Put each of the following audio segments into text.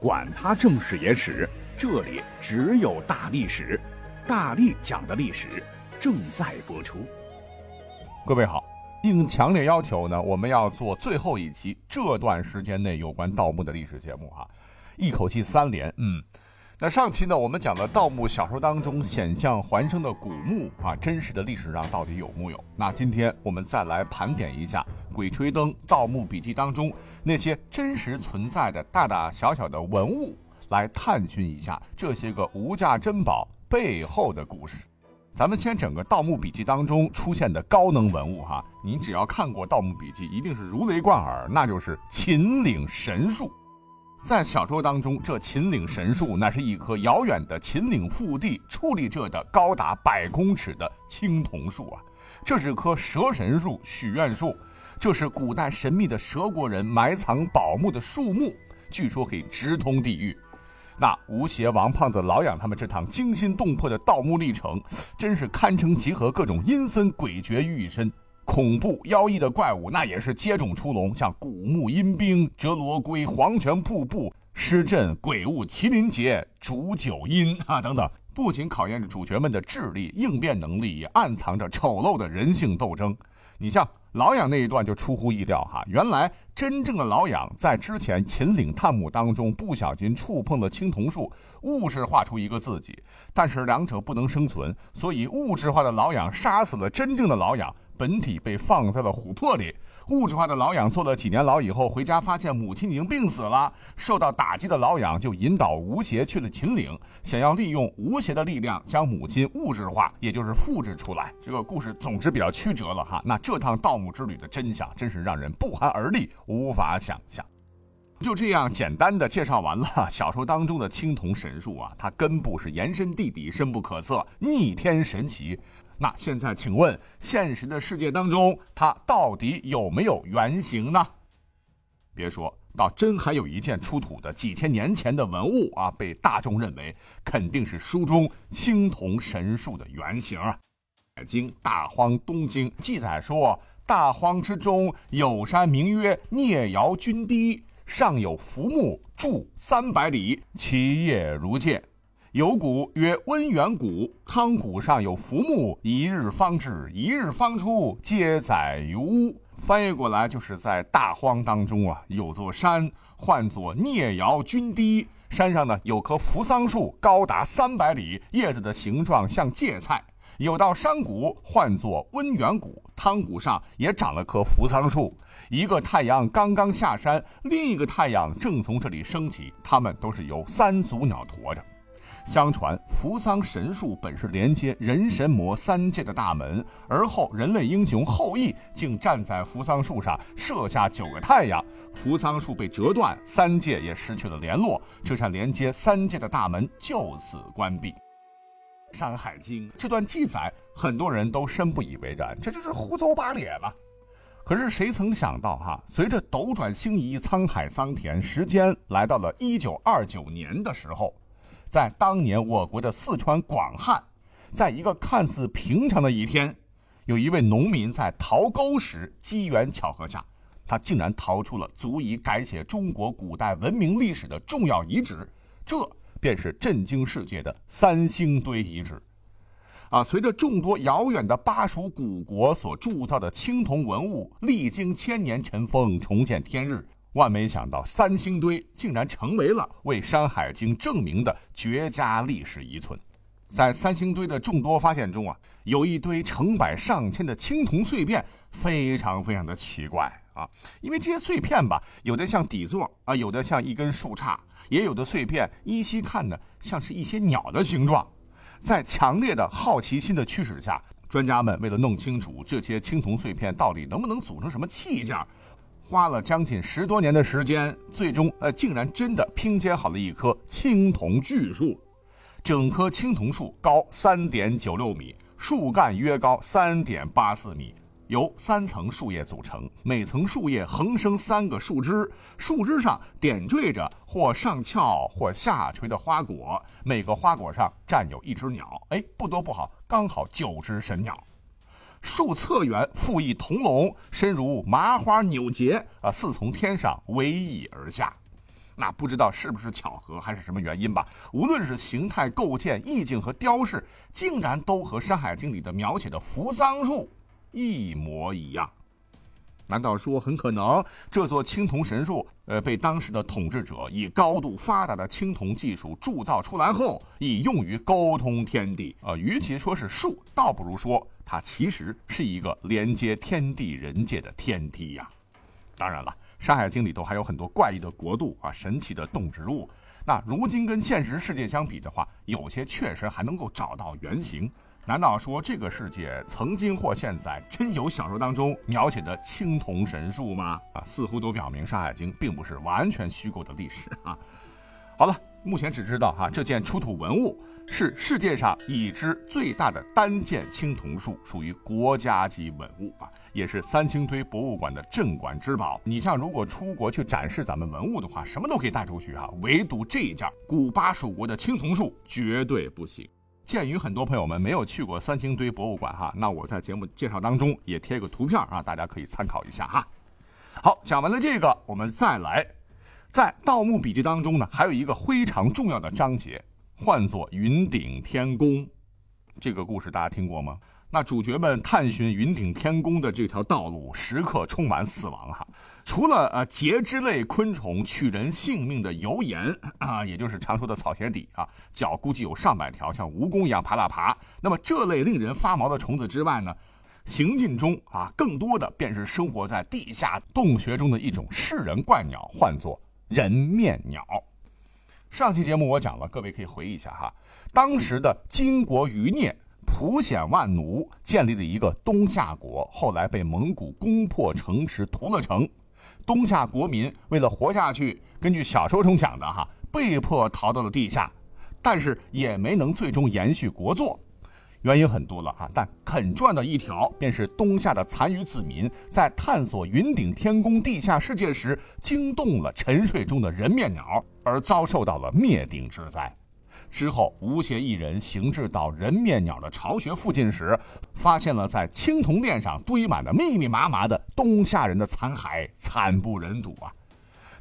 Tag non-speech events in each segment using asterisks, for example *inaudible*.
管他正史野史，这里只有大历史，大力讲的历史正在播出。各位好，应强烈要求呢，我们要做最后一期这段时间内有关盗墓的历史节目哈，一口气三连，嗯。那上期呢，我们讲了盗墓小说当中险象环生的古墓啊，真实的历史上到底有木有？那今天我们再来盘点一下《鬼吹灯》《盗墓笔记》当中那些真实存在的大大小小的文物，来探寻一下这些个无价珍宝背后的故事。咱们先整个《盗墓笔记》当中出现的高能文物哈，你只要看过《盗墓笔记》，一定是如雷贯耳，那就是秦岭神树。在小说当中，这秦岭神树那是一棵遥远的秦岭腹地矗立着的高达百公尺的青铜树啊！这是棵蛇神树、许愿树，这是古代神秘的蛇国人埋藏宝木的树木，据说可以直通地狱。那吴邪、王胖子、老杨他们这趟惊心动魄的盗墓历程，真是堪称集合各种阴森诡谲于一身。恐怖妖异的怪物，那也是接踵出笼，像古墓阴兵、折罗龟、黄泉瀑布、尸阵、鬼物、麒麟劫、煮九阴啊等等，不仅考验着主角们的智力、应变能力，也暗藏着丑陋的人性斗争。你像老痒那一段就出乎意料哈，原来真正的老痒在之前秦岭探墓当中不小心触碰了青铜树，物质化出一个自己，但是两者不能生存，所以物质化的老痒杀死了真正的老痒。本体被放在了琥珀里，物质化的老养坐了几年牢以后回家，发现母亲已经病死了。受到打击的老养就引导吴邪去了秦岭，想要利用吴邪的力量将母亲物质化，也就是复制出来。这个故事总之比较曲折了哈。那这趟盗墓之旅的真相真是让人不寒而栗，无法想象。就这样简单的介绍完了小说当中的青铜神树啊，它根部是延伸地底，深不可测，逆天神奇。那现在，请问现实的世界当中，它到底有没有原型呢？别说到真还有一件出土的几千年前的文物啊，被大众认为肯定是书中青铜神树的原型啊。《经大荒东经》记载说，大荒之中有山，名曰聂瑶君堤，上有浮木筑三百里，其叶如剑。有谷曰温元谷，汤谷上有浮木，一日方至，一日方出，皆载于屋。翻译过来就是在大荒当中啊，有座山，唤作聂瑶君堤，山上呢有棵扶桑树，高达三百里，叶子的形状像芥菜。有道山谷，唤作温元谷，汤谷上也长了棵扶桑树。一个太阳刚刚下山，另一个太阳正从这里升起，它们都是由三足鸟驮着。相传扶桑神树本是连接人神魔三界的大门，而后人类英雄后羿竟站在扶桑树上射下九个太阳，扶桑树被折断，三界也失去了联络，这扇连接三界的大门就此关闭。《山海经》这段记载，很多人都深不以为然，这就是胡诌八咧嘛。可是谁曾想到哈，随着斗转星移，沧海桑田，时间来到了一九二九年的时候。在当年我国的四川广汉，在一个看似平常的一天，有一位农民在淘沟时机缘巧合下，他竟然淘出了足以改写中国古代文明历史的重要遗址，这便是震惊世界的三星堆遗址。啊，随着众多遥远的巴蜀古国所铸造的青铜文物历经千年尘封，重见天日。万没想到，三星堆竟然成为了为《山海经》证明的绝佳历史遗存。在三星堆的众多发现中啊，有一堆成百上千的青铜碎片，非常非常的奇怪啊！因为这些碎片吧，有的像底座啊，有的像一根树杈，也有的碎片依稀看呢像是一些鸟的形状。在强烈的好奇心的驱使下，专家们为了弄清楚这些青铜碎片到底能不能组成什么器件。花了将近十多年的时间，最终呃，竟然真的拼接好了一棵青铜巨树。整棵青铜树高三点九六米，树干约高三点八四米，由三层树叶组成。每层树叶横生三个树枝，树枝上点缀着或上翘或下垂的花果，每个花果上站有一只鸟。哎，不多不好，刚好九只神鸟。数侧缘复一铜龙，身如麻花扭结，啊，似从天上逶迤而下。那不知道是不是巧合还是什么原因吧？无论是形态构建、意境和雕饰，竟然都和《山海经》里的描写的扶桑树一模一样。难道说很可能这座青铜神树，呃，被当时的统治者以高度发达的青铜技术铸造出来后，以用于沟通天地？呃，与其说是树，倒不如说它其实是一个连接天地人界的天梯呀。当然了，《山海经》里头还有很多怪异的国度啊，神奇的动植物。那如今跟现实世界相比的话，有些确实还能够找到原型。难道说这个世界曾经或现在真有小说当中描写的青铜神树吗？啊，似乎都表明《山海经》并不是完全虚构的历史啊。好了，目前只知道哈，这件出土文物是世界上已知最大的单件青铜树，属于国家级文物啊，也是三星堆博物馆的镇馆之宝。你像如果出国去展示咱们文物的话，什么都可以带出去哈，唯独这一件古巴蜀国的青铜树绝对不行。鉴于很多朋友们没有去过三星堆博物馆哈，那我在节目介绍当中也贴个图片啊，大家可以参考一下哈。好，讲完了这个，我们再来，在《盗墓笔记》当中呢，还有一个非常重要的章节，唤作云顶天宫。这个故事大家听过吗？那主角们探寻云顶天宫的这条道路，时刻充满死亡哈。除了呃节肢类昆虫取人性命的油盐啊，也就是常说的草鞋底啊，脚估计有上百条，像蜈蚣一样爬啦爬。那么这类令人发毛的虫子之外呢，行进中啊，更多的便是生活在地下洞穴中的一种噬人怪鸟，唤作人面鸟。上期节目我讲了，各位可以回忆一下哈，当时的金国余孽。普显万奴建立了一个东夏国，后来被蒙古攻破城池屠了城。东夏国民为了活下去，根据小说中讲的哈，被迫逃到了地下，但是也没能最终延续国祚。原因很多了哈，但肯赚的一条便是东夏的残余子民在探索云顶天宫地下世界时，惊动了沉睡中的人面鸟，而遭受到了灭顶之灾。之后，吴邪一人行至到人面鸟的巢穴附近时，发现了在青铜殿上堆满了密密麻麻的东夏人的残骸，惨不忍睹啊！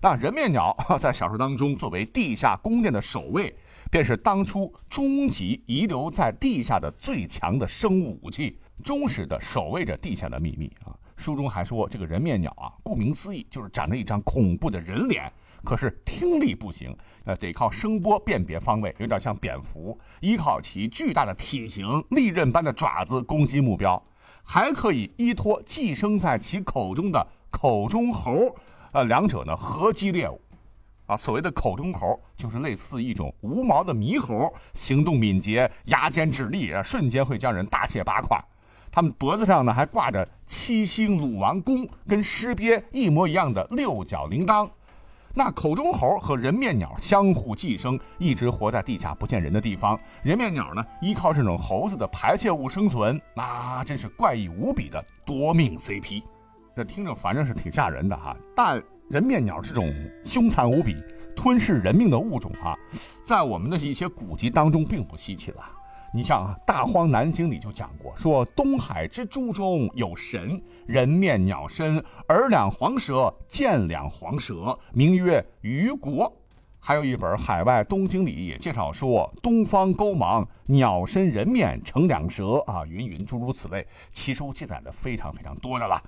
那人面鸟 *laughs* 在小说当中作为地下宫殿的守卫，便是当初终极遗留在地下的最强的生物武器，忠实的守卫着地下的秘密啊！书中还说，这个人面鸟啊，顾名思义，就是长着一张恐怖的人脸。可是听力不行，呃，得靠声波辨别方位，有点像蝙蝠，依靠其巨大的体型、利刃般的爪子攻击目标，还可以依托寄生在其口中的口中猴，呃，两者呢合击猎物。啊，所谓的口中猴就是类似一种无毛的猕猴，行动敏捷，牙尖指利，瞬间会将人大卸八块。他们脖子上呢还挂着七星鲁王弓，跟狮鳖一模一样的六角铃铛。那口中猴和人面鸟相互寄生，一直活在地下不见人的地方。人面鸟呢，依靠这种猴子的排泄物生存，那真是怪异无比的夺命 CP。这听着反正是挺吓人的哈，但人面鸟这种凶残无比、吞噬人命的物种哈，在我们的一些古籍当中并不稀奇了。你像啊，《大荒南经》里就讲过，说东海之诸中有神，人面鸟身，耳两黄蛇，见两黄蛇，名曰鱼国。还有一本《海外东经》里也介绍说，东方勾芒，鸟身人面成两蛇啊，云云诸如此类，其中记载的非常非常多的了。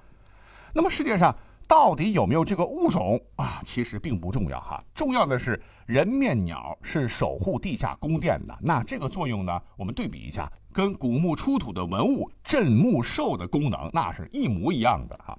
那么世界上。到底有没有这个物种啊？其实并不重要哈，重要的是人面鸟是守护地下宫殿的。那这个作用呢？我们对比一下，跟古墓出土的文物镇墓兽的功能那是一模一样的哈。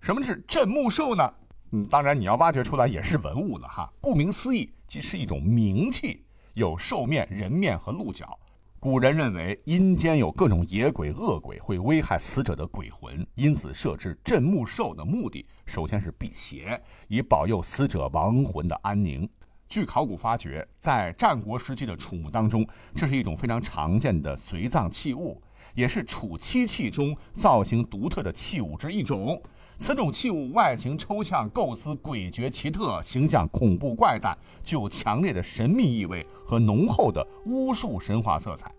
什么是镇墓兽呢？嗯，当然你要挖掘出来也是文物了哈。顾名思义，即是一种冥器，有兽面、人面和鹿角。古人认为阴间有各种野鬼、恶鬼会危害死者的鬼魂，因此设置镇墓兽的目的，首先是辟邪，以保佑死者亡魂的安宁。据考古发掘，在战国时期的楚墓当中，这是一种非常常见的随葬器物，也是楚漆器中造型独特的器物之一种。此种器物外形抽象，构思诡谲奇特，形象恐怖怪诞，具有强烈的神秘意味和浓厚的巫术神话色彩。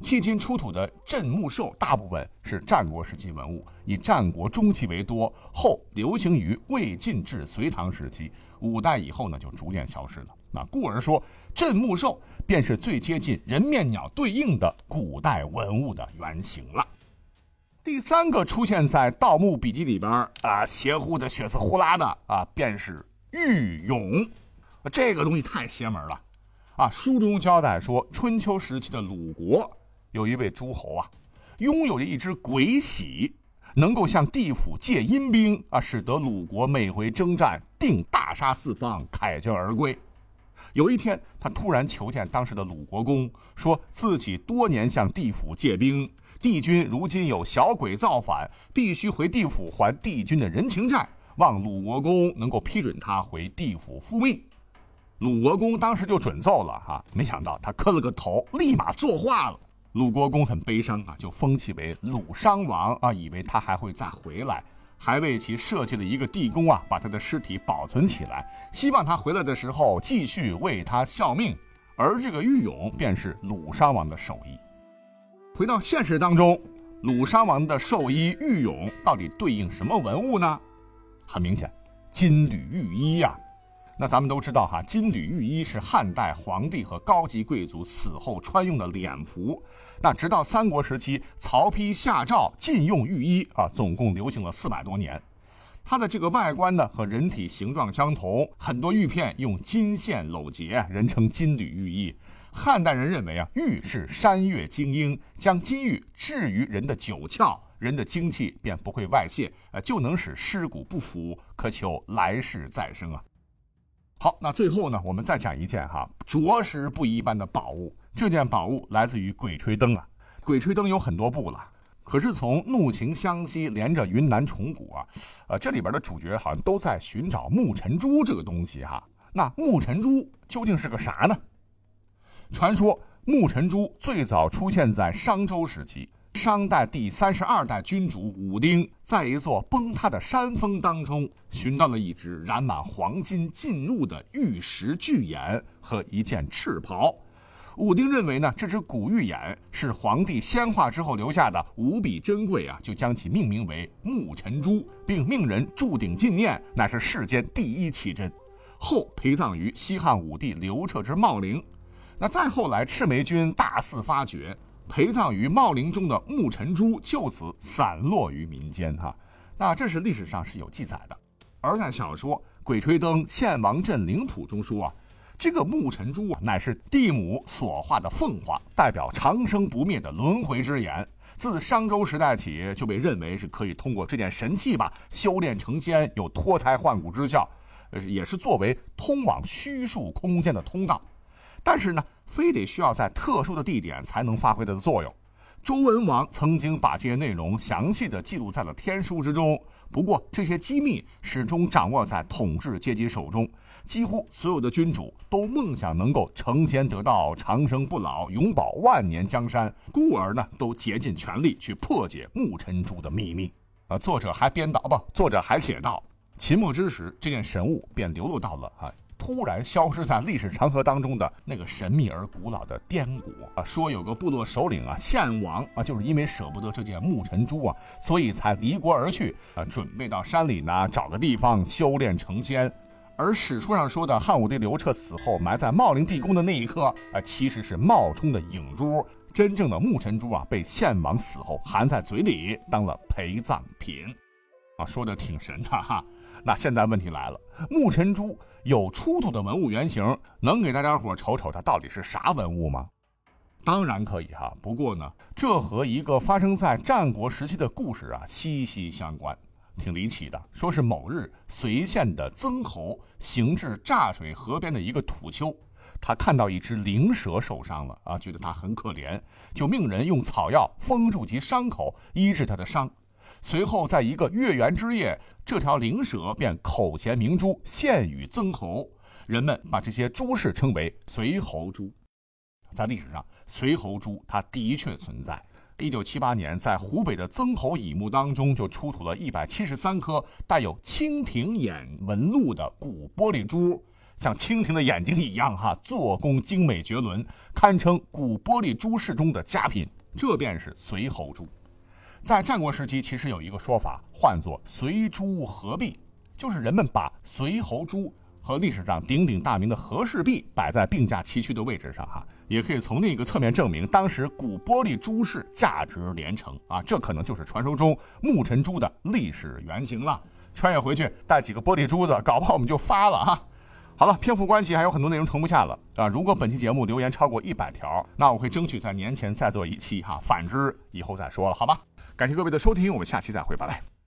迄今出土的镇墓兽大部分是战国时期文物，以战国中期为多，后流行于魏晋至隋唐时期。五代以后呢就逐渐消失了。那故而说，镇墓兽便是最接近人面鸟对应的古代文物的原型了。第三个出现在《盗墓笔记》里边啊，邪乎的、血色呼啦的啊，便是玉俑。这个东西太邪门了啊！书中交代说，春秋时期的鲁国有一位诸侯啊，拥有着一只鬼玺，能够向地府借阴兵啊，使得鲁国每回征战定大杀四方，凯旋而归。有一天，他突然求见当时的鲁国公，说自己多年向地府借兵。帝君如今有小鬼造反，必须回地府还帝君的人情债，望鲁国公能够批准他回地府复命。鲁国公当时就准奏了哈，没想到他磕了个头，立马作画了。鲁国公很悲伤啊，就封其为鲁商王啊，以为他还会再回来，还为其设计了一个地宫啊，把他的尸体保存起来，希望他回来的时候继续为他效命。而这个玉俑便是鲁殇王的寿衣。回到现实当中，鲁殇王的寿衣玉俑到底对应什么文物呢？很明显，金缕玉衣呀。那咱们都知道哈，金缕玉衣是汉代皇帝和高级贵族死后穿用的殓服。那直到三国时期，曹丕下诏禁用玉衣啊，总共流行了四百多年。它的这个外观呢和人体形状相同，很多玉片用金线镂结，人称金缕玉衣。汉代人认为啊，玉是山岳精英，将金玉置于人的九窍，人的精气便不会外泄，呃，就能使尸骨不腐，可求来世再生啊。好，那最后呢，我们再讲一件哈，着实不一般的宝物。这件宝物来自于《鬼吹灯》啊，《鬼吹灯》有很多部了，可是从怒晴湘西连着云南虫谷啊，呃，这里边的主角好像都在寻找木尘珠这个东西哈。那木尘珠究竟是个啥呢？传说木尘珠最早出现在商周时期，商代第三十二代君主武丁在一座崩塌的山峰当中寻到了一只染满黄金浸入的玉石巨眼和一件赤袍。武丁认为呢，这只古玉眼是皇帝仙化之后留下的，无比珍贵啊，就将其命名为木尘珠，并命人铸鼎纪念，乃是世间第一奇珍。后陪葬于西汉武帝刘彻之茂陵。那再后来，赤眉军大肆发掘，陪葬于茂陵中的木尘珠就此散落于民间。哈，那这是历史上是有记载的。而在小说《鬼吹灯·献王镇灵谱》中说啊，这个木尘珠啊，乃是地母所化的凤凰，代表长生不灭的轮回之眼。自商周时代起，就被认为是可以通过这件神器吧，修炼成仙，有脱胎换骨之效，也是作为通往虚数空间的通道。但是呢，非得需要在特殊的地点才能发挥它的作用。周文王曾经把这些内容详细的记录在了天书之中，不过这些机密始终掌握在统治阶级手中。几乎所有的君主都梦想能够成仙得道、长生不老、永保万年江山，故而呢，都竭尽全力去破解木尘珠的秘密。啊，作者还编导不？作者还写道：秦末之时，这件神物便流落到了啊。突然消失在历史长河当中的那个神秘而古老的滇国啊，说有个部落首领啊，献王啊，就是因为舍不得这件木尘珠啊，所以才离国而去啊，准备到山里呢找个地方修炼成仙。而史书上说的汉武帝刘彻死后埋在茂陵地宫的那一颗啊，其实是冒充的影珠，真正的木尘珠啊，被献王死后含在嘴里当了陪葬品。啊，说的挺神的哈。那现在问题来了，木尘珠有出土的文物原型，能给大家伙瞅瞅它到底是啥文物吗？当然可以哈，不过呢，这和一个发生在战国时期的故事啊息息相关，挺离奇的。说是某日，随县的曾侯行至柞水河边的一个土丘，他看到一只灵蛇受伤了啊，觉得它很可怜，就命人用草药封住其伤口，医治它的伤。随后，在一个月圆之夜，这条灵蛇便口衔明珠献与曾侯，人们把这些珠饰称为随侯珠。在历史上，随侯珠它的确存在。一九七八年，在湖北的曾侯乙墓当中，就出土了一百七十三颗带有蜻蜓眼纹路的古玻璃珠，像蜻蜓的眼睛一样，哈，做工精美绝伦，堪称古玻璃珠饰中的佳品。这便是随侯珠。在战国时期，其实有一个说法，唤作“随珠合璧”，就是人们把随侯珠和历史上鼎鼎大名的和氏璧摆在并驾齐驱的位置上哈，也可以从另一个侧面证明，当时古玻璃珠是价值连城啊，这可能就是传说中牧尘珠的历史原型了。穿越回去带几个玻璃珠子，搞不好我们就发了哈。好了，篇幅关系还有很多内容盛不下了啊。如果本期节目留言超过一百条，那我会争取在年前再做一期哈。反之，以后再说了，好吧？感谢各位的收听，我们下期再会，拜拜。